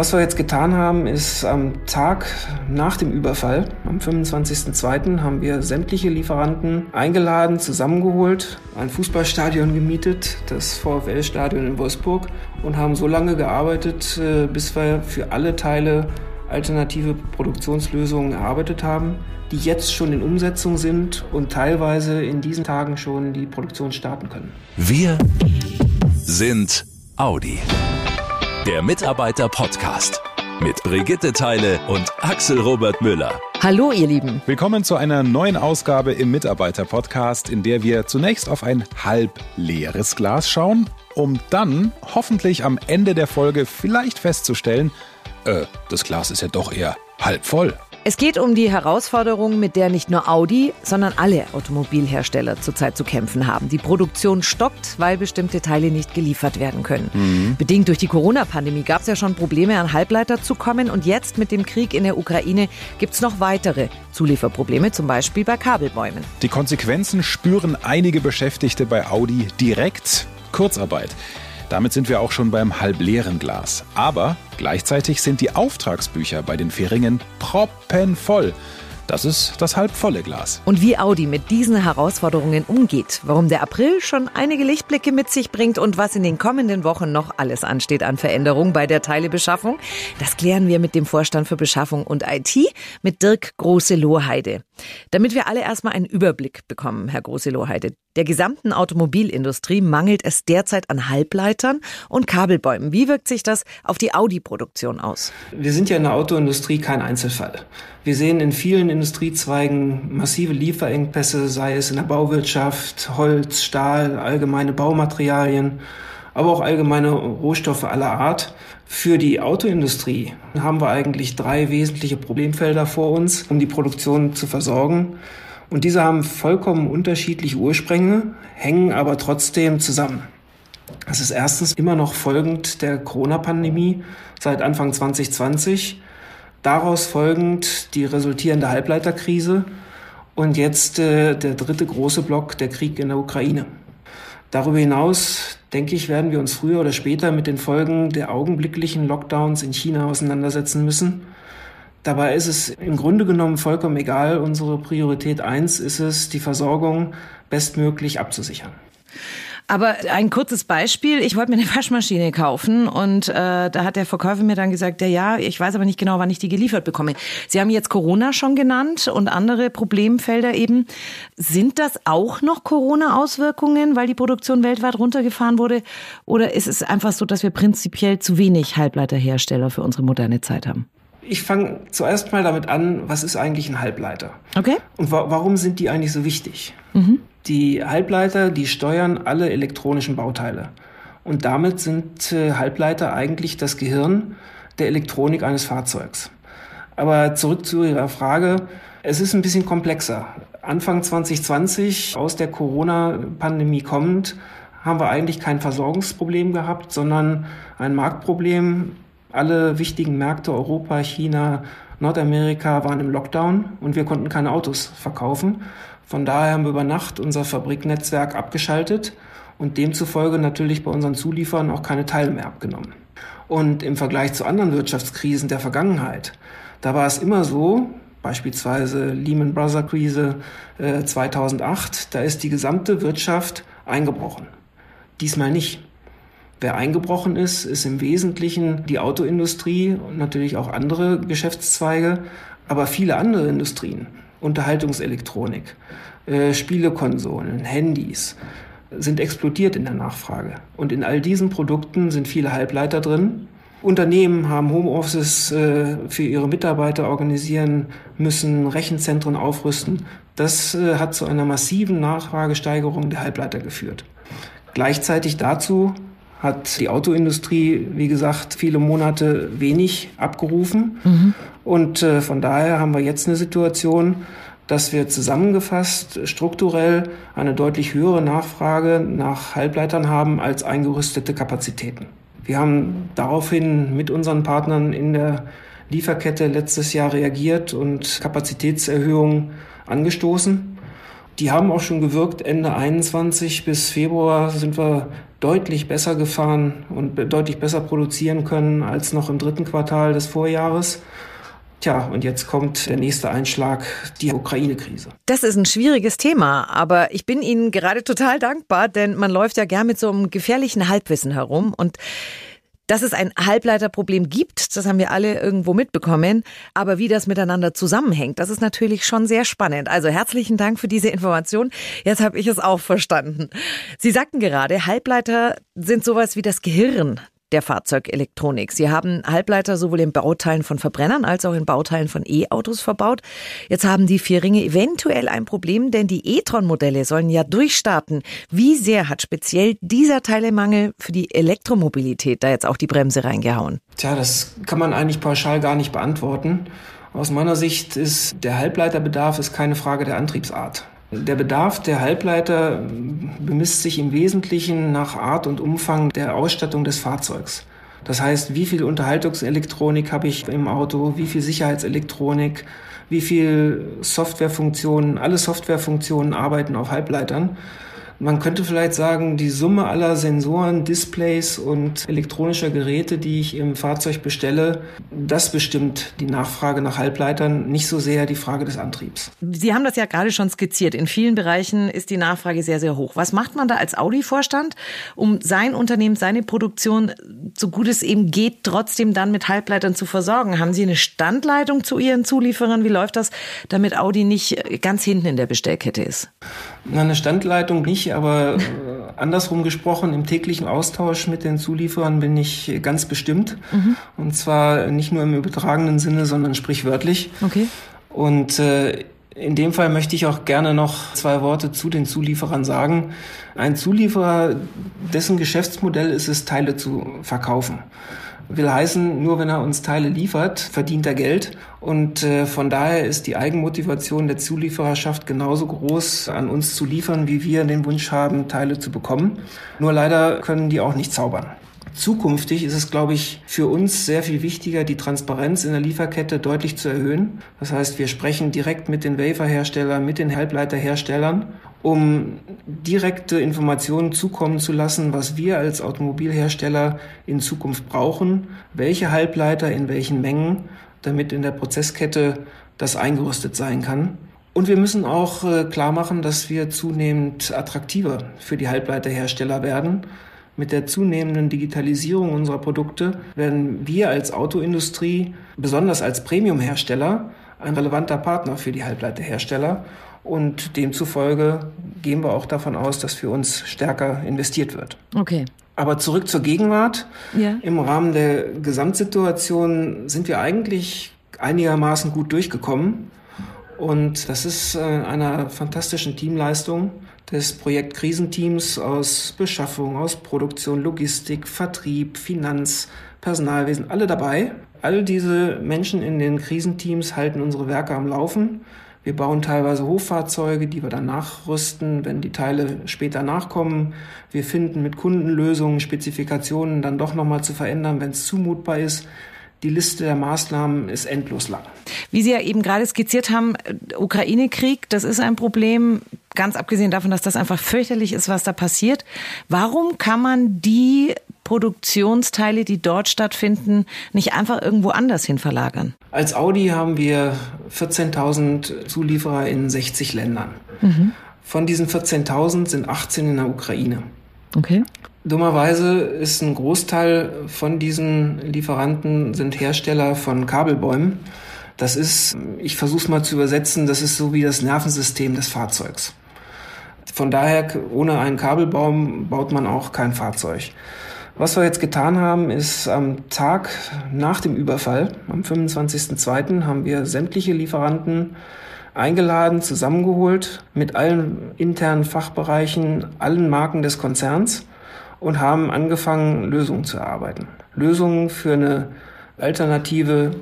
Was wir jetzt getan haben, ist am Tag nach dem Überfall, am 25.02., haben wir sämtliche Lieferanten eingeladen, zusammengeholt, ein Fußballstadion gemietet, das VfL-Stadion in Wolfsburg, und haben so lange gearbeitet, äh, bis wir für alle Teile alternative Produktionslösungen erarbeitet haben, die jetzt schon in Umsetzung sind und teilweise in diesen Tagen schon die Produktion starten können. Wir sind Audi. Der Mitarbeiter-Podcast mit Brigitte Teile und Axel Robert Müller. Hallo, ihr Lieben. Willkommen zu einer neuen Ausgabe im Mitarbeiter-Podcast, in der wir zunächst auf ein halb leeres Glas schauen, um dann hoffentlich am Ende der Folge vielleicht festzustellen, äh, das Glas ist ja doch eher halb voll. Es geht um die Herausforderung, mit der nicht nur Audi, sondern alle Automobilhersteller zurzeit zu kämpfen haben. Die Produktion stockt, weil bestimmte Teile nicht geliefert werden können. Mhm. Bedingt durch die Corona-Pandemie gab es ja schon Probleme, an Halbleiter zu kommen. Und jetzt mit dem Krieg in der Ukraine gibt es noch weitere Zulieferprobleme, zum Beispiel bei Kabelbäumen. Die Konsequenzen spüren einige Beschäftigte bei Audi direkt. Kurzarbeit. Damit sind wir auch schon beim halbleeren Glas. Aber gleichzeitig sind die Auftragsbücher bei den Feringen proppenvoll. Das ist das halbvolle Glas. Und wie Audi mit diesen Herausforderungen umgeht, warum der April schon einige Lichtblicke mit sich bringt und was in den kommenden Wochen noch alles ansteht an Veränderungen bei der Teilebeschaffung, das klären wir mit dem Vorstand für Beschaffung und IT, mit Dirk Große-Lohheide. Damit wir alle erstmal einen Überblick bekommen, Herr Große-Lohheide. Der gesamten Automobilindustrie mangelt es derzeit an Halbleitern und Kabelbäumen. Wie wirkt sich das auf die Audi-Produktion aus? Wir sind ja in der Autoindustrie kein Einzelfall. Wir sehen in vielen Industriezweigen massive Lieferengpässe, sei es in der Bauwirtschaft, Holz, Stahl, allgemeine Baumaterialien, aber auch allgemeine Rohstoffe aller Art. Für die Autoindustrie haben wir eigentlich drei wesentliche Problemfelder vor uns, um die Produktion zu versorgen. Und diese haben vollkommen unterschiedliche Ursprünge, hängen aber trotzdem zusammen. Das ist erstens immer noch folgend der Corona-Pandemie seit Anfang 2020. Daraus folgend die resultierende Halbleiterkrise und jetzt äh, der dritte große Block, der Krieg in der Ukraine. Darüber hinaus, denke ich, werden wir uns früher oder später mit den Folgen der augenblicklichen Lockdowns in China auseinandersetzen müssen. Dabei ist es im Grunde genommen vollkommen egal. Unsere Priorität eins ist es, die Versorgung bestmöglich abzusichern. Aber ein kurzes Beispiel. Ich wollte mir eine Waschmaschine kaufen und äh, da hat der Verkäufer mir dann gesagt, ja, ja, ich weiß aber nicht genau, wann ich die geliefert bekomme. Sie haben jetzt Corona schon genannt und andere Problemfelder eben. Sind das auch noch Corona-Auswirkungen, weil die Produktion weltweit runtergefahren wurde? Oder ist es einfach so, dass wir prinzipiell zu wenig Halbleiterhersteller für unsere moderne Zeit haben? Ich fange zuerst mal damit an, was ist eigentlich ein Halbleiter? Okay. Und wa warum sind die eigentlich so wichtig? Mhm. Die Halbleiter, die steuern alle elektronischen Bauteile. Und damit sind äh, Halbleiter eigentlich das Gehirn der Elektronik eines Fahrzeugs. Aber zurück zu Ihrer Frage. Es ist ein bisschen komplexer. Anfang 2020, aus der Corona-Pandemie kommend, haben wir eigentlich kein Versorgungsproblem gehabt, sondern ein Marktproblem, alle wichtigen Märkte, Europa, China, Nordamerika waren im Lockdown und wir konnten keine Autos verkaufen. Von daher haben wir über Nacht unser Fabriknetzwerk abgeschaltet und demzufolge natürlich bei unseren Zulieferern auch keine Teile mehr abgenommen. Und im Vergleich zu anderen Wirtschaftskrisen der Vergangenheit, da war es immer so, beispielsweise Lehman Brothers Krise äh, 2008, da ist die gesamte Wirtschaft eingebrochen. Diesmal nicht. Wer eingebrochen ist, ist im Wesentlichen die Autoindustrie und natürlich auch andere Geschäftszweige, aber viele andere Industrien, Unterhaltungselektronik, äh, Spielekonsolen, Handys, sind explodiert in der Nachfrage. Und in all diesen Produkten sind viele Halbleiter drin. Unternehmen haben Homeoffice äh, für ihre Mitarbeiter organisieren müssen, Rechenzentren aufrüsten. Das äh, hat zu einer massiven Nachfragesteigerung der Halbleiter geführt. Gleichzeitig dazu hat die Autoindustrie, wie gesagt, viele Monate wenig abgerufen. Mhm. Und äh, von daher haben wir jetzt eine Situation, dass wir zusammengefasst strukturell eine deutlich höhere Nachfrage nach Halbleitern haben als eingerüstete Kapazitäten. Wir haben daraufhin mit unseren Partnern in der Lieferkette letztes Jahr reagiert und Kapazitätserhöhungen angestoßen. Die haben auch schon gewirkt. Ende 21 bis Februar sind wir deutlich besser gefahren und deutlich besser produzieren können als noch im dritten Quartal des Vorjahres. Tja, und jetzt kommt der nächste Einschlag, die Ukraine-Krise. Das ist ein schwieriges Thema, aber ich bin Ihnen gerade total dankbar, denn man läuft ja gern mit so einem gefährlichen Halbwissen herum und dass es ein Halbleiterproblem gibt, das haben wir alle irgendwo mitbekommen. Aber wie das miteinander zusammenhängt, das ist natürlich schon sehr spannend. Also herzlichen Dank für diese Information. Jetzt habe ich es auch verstanden. Sie sagten gerade, Halbleiter sind sowas wie das Gehirn der Fahrzeugelektronik. Sie haben Halbleiter sowohl in Bauteilen von Verbrennern als auch in Bauteilen von E-Autos verbaut. Jetzt haben die vier Ringe eventuell ein Problem, denn die e-tron-Modelle sollen ja durchstarten. Wie sehr hat speziell dieser Teilemangel für die Elektromobilität da jetzt auch die Bremse reingehauen? Tja, das kann man eigentlich pauschal gar nicht beantworten. Aus meiner Sicht ist der Halbleiterbedarf ist keine Frage der Antriebsart. Der Bedarf der Halbleiter bemisst sich im Wesentlichen nach Art und Umfang der Ausstattung des Fahrzeugs. Das heißt, wie viel Unterhaltungselektronik habe ich im Auto, wie viel Sicherheitselektronik, wie viel Softwarefunktionen, alle Softwarefunktionen arbeiten auf Halbleitern. Man könnte vielleicht sagen, die Summe aller Sensoren, Displays und elektronischer Geräte, die ich im Fahrzeug bestelle, das bestimmt die Nachfrage nach Halbleitern, nicht so sehr die Frage des Antriebs. Sie haben das ja gerade schon skizziert. In vielen Bereichen ist die Nachfrage sehr, sehr hoch. Was macht man da als Audi-Vorstand, um sein Unternehmen, seine Produktion, so gut es eben geht, trotzdem dann mit Halbleitern zu versorgen? Haben Sie eine Standleitung zu Ihren Zulieferern? Wie läuft das, damit Audi nicht ganz hinten in der Bestellkette ist? Na, eine Standleitung nicht, aber äh, andersrum gesprochen, im täglichen Austausch mit den Zulieferern bin ich ganz bestimmt. Mhm. Und zwar nicht nur im übertragenen Sinne, sondern sprichwörtlich. Okay. Und äh, in dem Fall möchte ich auch gerne noch zwei Worte zu den Zulieferern sagen. Ein Zulieferer, dessen Geschäftsmodell ist es, Teile zu verkaufen. Will heißen, nur wenn er uns Teile liefert, verdient er Geld. Und äh, von daher ist die Eigenmotivation der Zuliefererschaft genauso groß, an uns zu liefern, wie wir den Wunsch haben, Teile zu bekommen. Nur leider können die auch nicht zaubern. Zukünftig ist es, glaube ich, für uns sehr viel wichtiger, die Transparenz in der Lieferkette deutlich zu erhöhen. Das heißt, wir sprechen direkt mit den Waferherstellern, mit den Halbleiterherstellern, um direkte Informationen zukommen zu lassen, was wir als Automobilhersteller in Zukunft brauchen, welche Halbleiter in welchen Mengen, damit in der Prozesskette das eingerüstet sein kann. Und wir müssen auch äh, klar machen, dass wir zunehmend attraktiver für die Halbleiterhersteller werden. Mit der zunehmenden Digitalisierung unserer Produkte werden wir als Autoindustrie, besonders als Premiumhersteller, ein relevanter Partner für die Halbleiterhersteller. Und demzufolge gehen wir auch davon aus, dass für uns stärker investiert wird. Okay. Aber zurück zur Gegenwart. Ja. Im Rahmen der Gesamtsituation sind wir eigentlich einigermaßen gut durchgekommen. Und das ist äh, einer fantastischen Teamleistung des Projektkrisenteams aus Beschaffung, aus Produktion, Logistik, Vertrieb, Finanz, Personalwesen, alle dabei. All diese Menschen in den Krisenteams halten unsere Werke am Laufen. Wir bauen teilweise Hochfahrzeuge, die wir dann nachrüsten, wenn die Teile später nachkommen. Wir finden mit Kundenlösungen, Spezifikationen dann doch nochmal zu verändern, wenn es zumutbar ist. Die Liste der Maßnahmen ist endlos lang. Wie Sie ja eben gerade skizziert haben, Ukraine-Krieg, das ist ein Problem, ganz abgesehen davon, dass das einfach fürchterlich ist, was da passiert. Warum kann man die Produktionsteile, die dort stattfinden, nicht einfach irgendwo anders hin verlagern? Als Audi haben wir 14.000 Zulieferer in 60 Ländern. Mhm. Von diesen 14.000 sind 18 in der Ukraine. Okay. Dummerweise ist ein Großteil von diesen Lieferanten sind Hersteller von Kabelbäumen. Das ist, ich versuche es mal zu übersetzen, das ist so wie das Nervensystem des Fahrzeugs. Von daher, ohne einen Kabelbaum baut man auch kein Fahrzeug. Was wir jetzt getan haben, ist am Tag nach dem Überfall, am 25.02., haben wir sämtliche Lieferanten eingeladen, zusammengeholt mit allen internen Fachbereichen, allen Marken des Konzerns und haben angefangen, Lösungen zu erarbeiten. Lösungen für eine alternative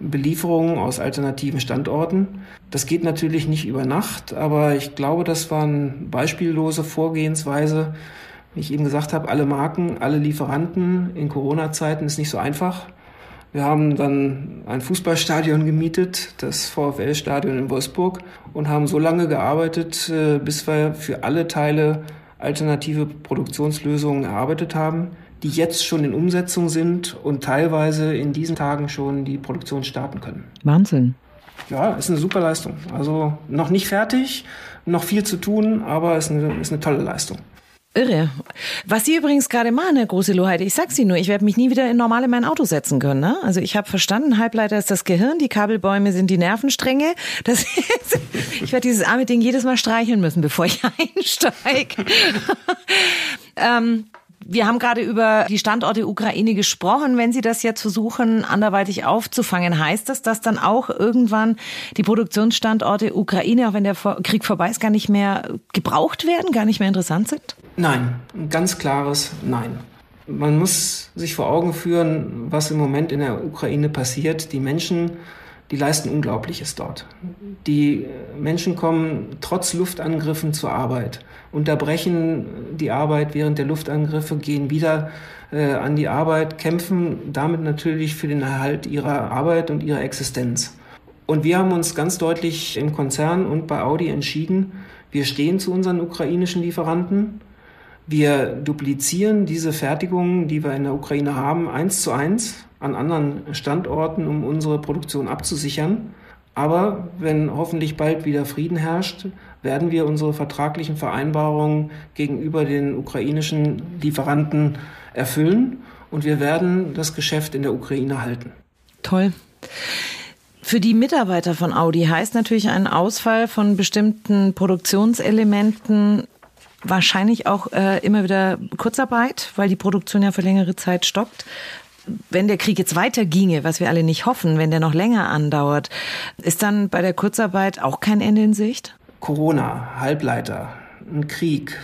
Belieferung aus alternativen Standorten. Das geht natürlich nicht über Nacht, aber ich glaube, das war eine beispiellose Vorgehensweise. Wie ich eben gesagt habe, alle Marken, alle Lieferanten in Corona-Zeiten ist nicht so einfach. Wir haben dann ein Fußballstadion gemietet, das VfL-Stadion in Wolfsburg, und haben so lange gearbeitet, äh, bis wir für alle Teile alternative Produktionslösungen erarbeitet haben, die jetzt schon in Umsetzung sind und teilweise in diesen Tagen schon die Produktion starten können. Wahnsinn. Ja, ist eine super Leistung. Also noch nicht fertig, noch viel zu tun, aber ist eine, ist eine tolle Leistung. Irre. Was Sie übrigens gerade machen, Herr Große Loheit, ich sag's Ihnen nur, ich werde mich nie wieder in normal in mein Auto setzen können. Ne? Also ich habe verstanden, Halbleiter ist das Gehirn, die Kabelbäume sind die Nervenstränge. Das ist, ich werde dieses arme Ding jedes Mal streicheln müssen, bevor ich einsteige. ähm, wir haben gerade über die Standorte Ukraine gesprochen. Wenn Sie das jetzt versuchen, anderweitig aufzufangen, heißt das, dass dann auch irgendwann die Produktionsstandorte Ukraine, auch wenn der Krieg vorbei ist, gar nicht mehr gebraucht werden, gar nicht mehr interessant sind? Nein, ein ganz klares Nein. Man muss sich vor Augen führen, was im Moment in der Ukraine passiert. Die Menschen die leisten Unglaubliches dort. Die Menschen kommen trotz Luftangriffen zur Arbeit, unterbrechen die Arbeit während der Luftangriffe, gehen wieder äh, an die Arbeit, kämpfen damit natürlich für den Erhalt ihrer Arbeit und ihrer Existenz. Und wir haben uns ganz deutlich im Konzern und bei Audi entschieden, wir stehen zu unseren ukrainischen Lieferanten. Wir duplizieren diese Fertigungen, die wir in der Ukraine haben, eins zu eins an anderen Standorten, um unsere Produktion abzusichern. Aber wenn hoffentlich bald wieder Frieden herrscht, werden wir unsere vertraglichen Vereinbarungen gegenüber den ukrainischen Lieferanten erfüllen und wir werden das Geschäft in der Ukraine halten. Toll. Für die Mitarbeiter von Audi heißt natürlich ein Ausfall von bestimmten Produktionselementen wahrscheinlich auch äh, immer wieder Kurzarbeit, weil die Produktion ja für längere Zeit stoppt wenn der Krieg jetzt weiterginge, was wir alle nicht hoffen, wenn der noch länger andauert, ist dann bei der Kurzarbeit auch kein Ende in Sicht? Corona, Halbleiter, ein Krieg,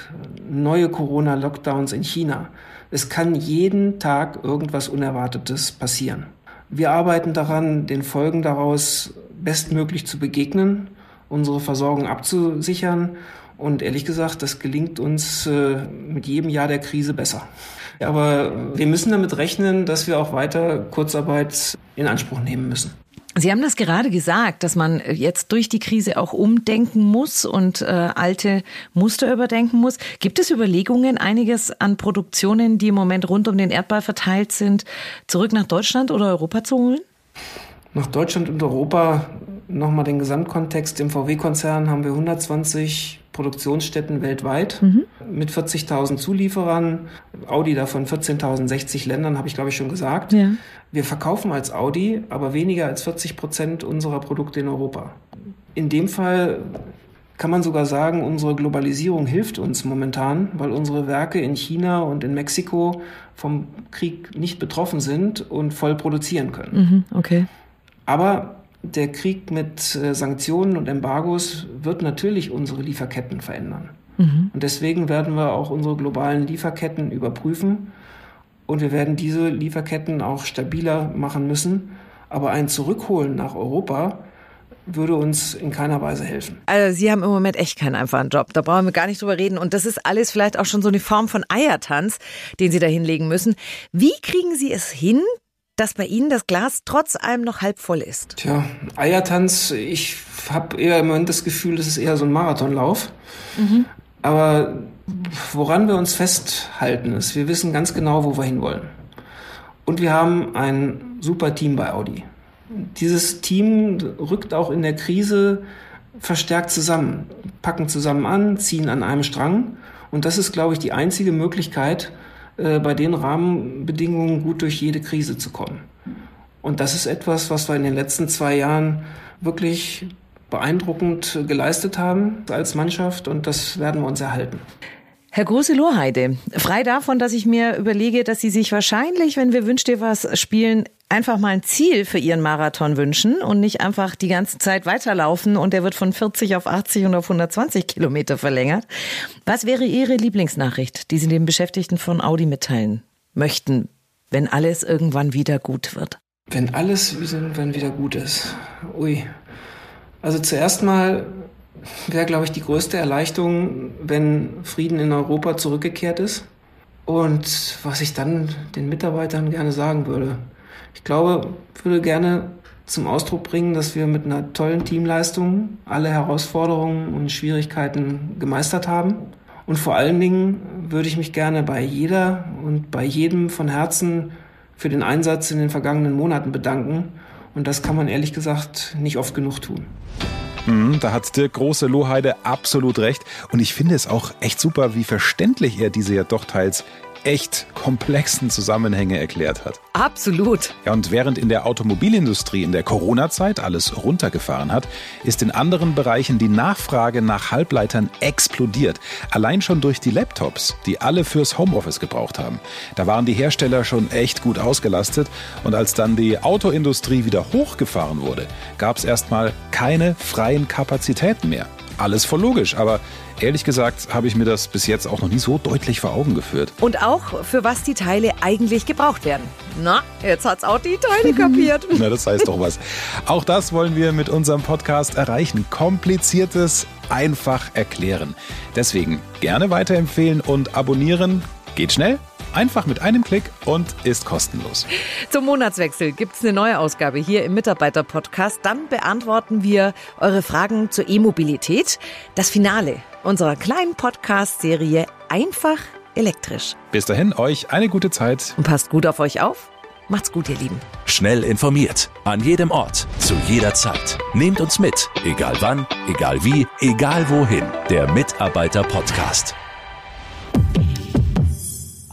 neue Corona-Lockdowns in China. Es kann jeden Tag irgendwas Unerwartetes passieren. Wir arbeiten daran, den Folgen daraus bestmöglich zu begegnen, unsere Versorgung abzusichern. Und ehrlich gesagt, das gelingt uns äh, mit jedem Jahr der Krise besser. Aber wir müssen damit rechnen, dass wir auch weiter Kurzarbeit in Anspruch nehmen müssen. Sie haben das gerade gesagt, dass man jetzt durch die Krise auch umdenken muss und äh, alte Muster überdenken muss. Gibt es Überlegungen, einiges an Produktionen, die im Moment rund um den Erdball verteilt sind, zurück nach Deutschland oder Europa zu holen? Nach Deutschland und Europa nochmal den Gesamtkontext. Im VW-Konzern haben wir 120 Produktionsstätten weltweit mhm. mit 40.000 Zulieferern. Audi davon 14.060 Ländern, habe ich glaube ich schon gesagt. Ja. Wir verkaufen als Audi aber weniger als 40 Prozent unserer Produkte in Europa. In dem Fall kann man sogar sagen, unsere Globalisierung hilft uns momentan, weil unsere Werke in China und in Mexiko vom Krieg nicht betroffen sind und voll produzieren können. Mhm, okay. Aber der Krieg mit äh, Sanktionen und Embargos wird natürlich unsere Lieferketten verändern. Mhm. Und deswegen werden wir auch unsere globalen Lieferketten überprüfen und wir werden diese Lieferketten auch stabiler machen müssen. Aber ein Zurückholen nach Europa würde uns in keiner Weise helfen. Also Sie haben im Moment echt keinen einfachen Job. Da brauchen wir gar nicht drüber reden. Und das ist alles vielleicht auch schon so eine Form von Eiertanz, den Sie da hinlegen müssen. Wie kriegen Sie es hin, dass bei Ihnen das Glas trotz allem noch halb voll ist? Tja, Eiertanz, ich habe eher im Moment das Gefühl, das ist eher so ein Marathonlauf. Mhm. Aber woran wir uns festhalten ist, wir wissen ganz genau, wo wir hinwollen. Und wir haben ein super Team bei Audi. Dieses Team rückt auch in der Krise verstärkt zusammen, packen zusammen an, ziehen an einem Strang. Und das ist, glaube ich, die einzige Möglichkeit, äh, bei den Rahmenbedingungen gut durch jede Krise zu kommen. Und das ist etwas, was wir in den letzten zwei Jahren wirklich beeindruckend geleistet haben als Mannschaft und das werden wir uns erhalten. Herr Große-Lohheide, frei davon, dass ich mir überlege, dass Sie sich wahrscheinlich, wenn wir Wünsch dir was spielen, einfach mal ein Ziel für Ihren Marathon wünschen und nicht einfach die ganze Zeit weiterlaufen und der wird von 40 auf 80 und auf 120 Kilometer verlängert. Was wäre Ihre Lieblingsnachricht, die Sie den Beschäftigten von Audi mitteilen möchten, wenn alles irgendwann wieder gut wird? Wenn alles irgendwann wieder gut ist. Ui. Also zuerst mal wäre, glaube ich, die größte Erleichterung, wenn Frieden in Europa zurückgekehrt ist. Und was ich dann den Mitarbeitern gerne sagen würde, Ich glaube, würde gerne zum Ausdruck bringen, dass wir mit einer tollen Teamleistung alle Herausforderungen und Schwierigkeiten gemeistert haben. Und vor allen Dingen würde ich mich gerne bei jeder und bei jedem von Herzen für den Einsatz in den vergangenen Monaten bedanken. Und das kann man ehrlich gesagt nicht oft genug tun. Mhm, da hat Dirk Große Lohheide absolut recht. Und ich finde es auch echt super, wie verständlich er diese ja doch teils echt komplexen Zusammenhänge erklärt hat. Absolut. Ja, und während in der Automobilindustrie in der Corona-Zeit alles runtergefahren hat, ist in anderen Bereichen die Nachfrage nach Halbleitern explodiert. Allein schon durch die Laptops, die alle fürs Homeoffice gebraucht haben. Da waren die Hersteller schon echt gut ausgelastet und als dann die Autoindustrie wieder hochgefahren wurde, gab es erstmal keine freien Kapazitäten mehr. Alles voll logisch, aber Ehrlich gesagt habe ich mir das bis jetzt auch noch nie so deutlich vor Augen geführt. Und auch, für was die Teile eigentlich gebraucht werden. Na, jetzt hat's auch die Teile kapiert. Na, das heißt doch was. Auch das wollen wir mit unserem Podcast erreichen. Kompliziertes einfach erklären. Deswegen gerne weiterempfehlen und abonnieren. Geht schnell Einfach mit einem Klick und ist kostenlos. Zum Monatswechsel gibt es eine neue Ausgabe hier im Mitarbeiter-Podcast. Dann beantworten wir eure Fragen zur E-Mobilität. Das Finale unserer kleinen Podcast-Serie Einfach elektrisch. Bis dahin, euch eine gute Zeit. Und passt gut auf euch auf. Macht's gut, ihr Lieben. Schnell informiert. An jedem Ort. Zu jeder Zeit. Nehmt uns mit. Egal wann, egal wie, egal wohin. Der Mitarbeiter-Podcast.